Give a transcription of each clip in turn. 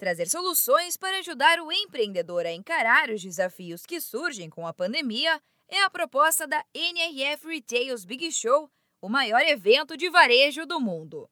Trazer soluções para ajudar o empreendedor a encarar os desafios que surgem com a pandemia é a proposta da NRF Retails Big Show, o maior evento de varejo do mundo.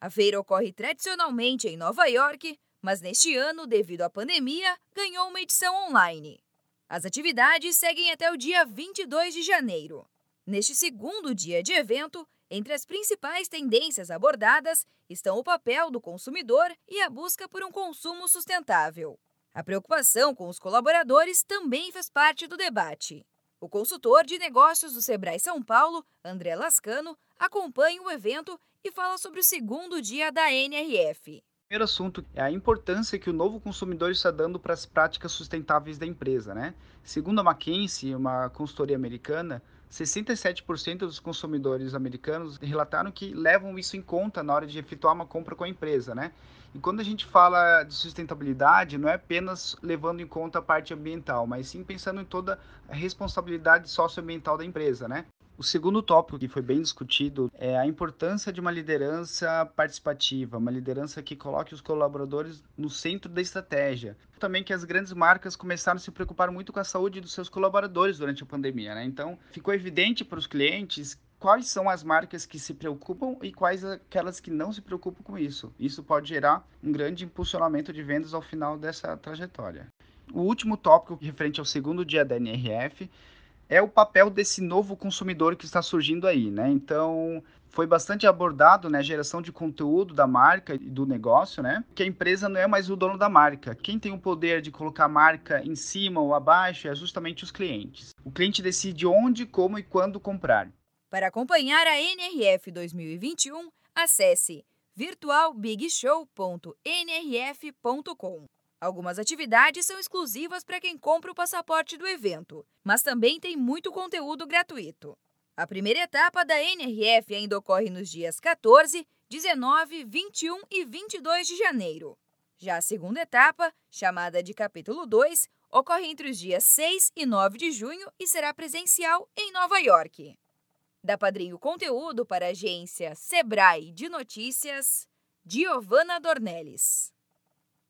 A feira ocorre tradicionalmente em Nova York, mas neste ano, devido à pandemia, ganhou uma edição online. As atividades seguem até o dia 22 de janeiro. Neste segundo dia de evento, entre as principais tendências abordadas estão o papel do consumidor e a busca por um consumo sustentável. A preocupação com os colaboradores também faz parte do debate. O consultor de negócios do Sebrae São Paulo, André Lascano, acompanha o evento e fala sobre o segundo dia da NRF. Primeiro assunto é a importância que o novo consumidor está dando para as práticas sustentáveis da empresa, né? Segundo a McKinsey, uma consultoria americana, 67% dos consumidores americanos relataram que levam isso em conta na hora de efetuar uma compra com a empresa, né? E quando a gente fala de sustentabilidade, não é apenas levando em conta a parte ambiental, mas sim pensando em toda a responsabilidade socioambiental da empresa, né? O segundo tópico que foi bem discutido é a importância de uma liderança participativa, uma liderança que coloque os colaboradores no centro da estratégia. Também que as grandes marcas começaram a se preocupar muito com a saúde dos seus colaboradores durante a pandemia, né? Então, ficou evidente para os clientes quais são as marcas que se preocupam e quais aquelas que não se preocupam com isso. Isso pode gerar um grande impulsionamento de vendas ao final dessa trajetória. O último tópico referente ao segundo dia da NRF é o papel desse novo consumidor que está surgindo aí, né? Então, foi bastante abordado, né, a geração de conteúdo da marca e do negócio, né? Que a empresa não é mais o dono da marca. Quem tem o poder de colocar a marca em cima ou abaixo é justamente os clientes. O cliente decide onde, como e quando comprar. Para acompanhar a NRF 2021, acesse virtualbigshow.nrf.com. Algumas atividades são exclusivas para quem compra o passaporte do evento, mas também tem muito conteúdo gratuito. A primeira etapa da NRF ainda ocorre nos dias 14, 19, 21 e 22 de janeiro. Já a segunda etapa, chamada de Capítulo 2, ocorre entre os dias 6 e 9 de junho e será presencial em Nova York. Da Padrinho Conteúdo para a agência Sebrae de Notícias, Giovana Dornelles.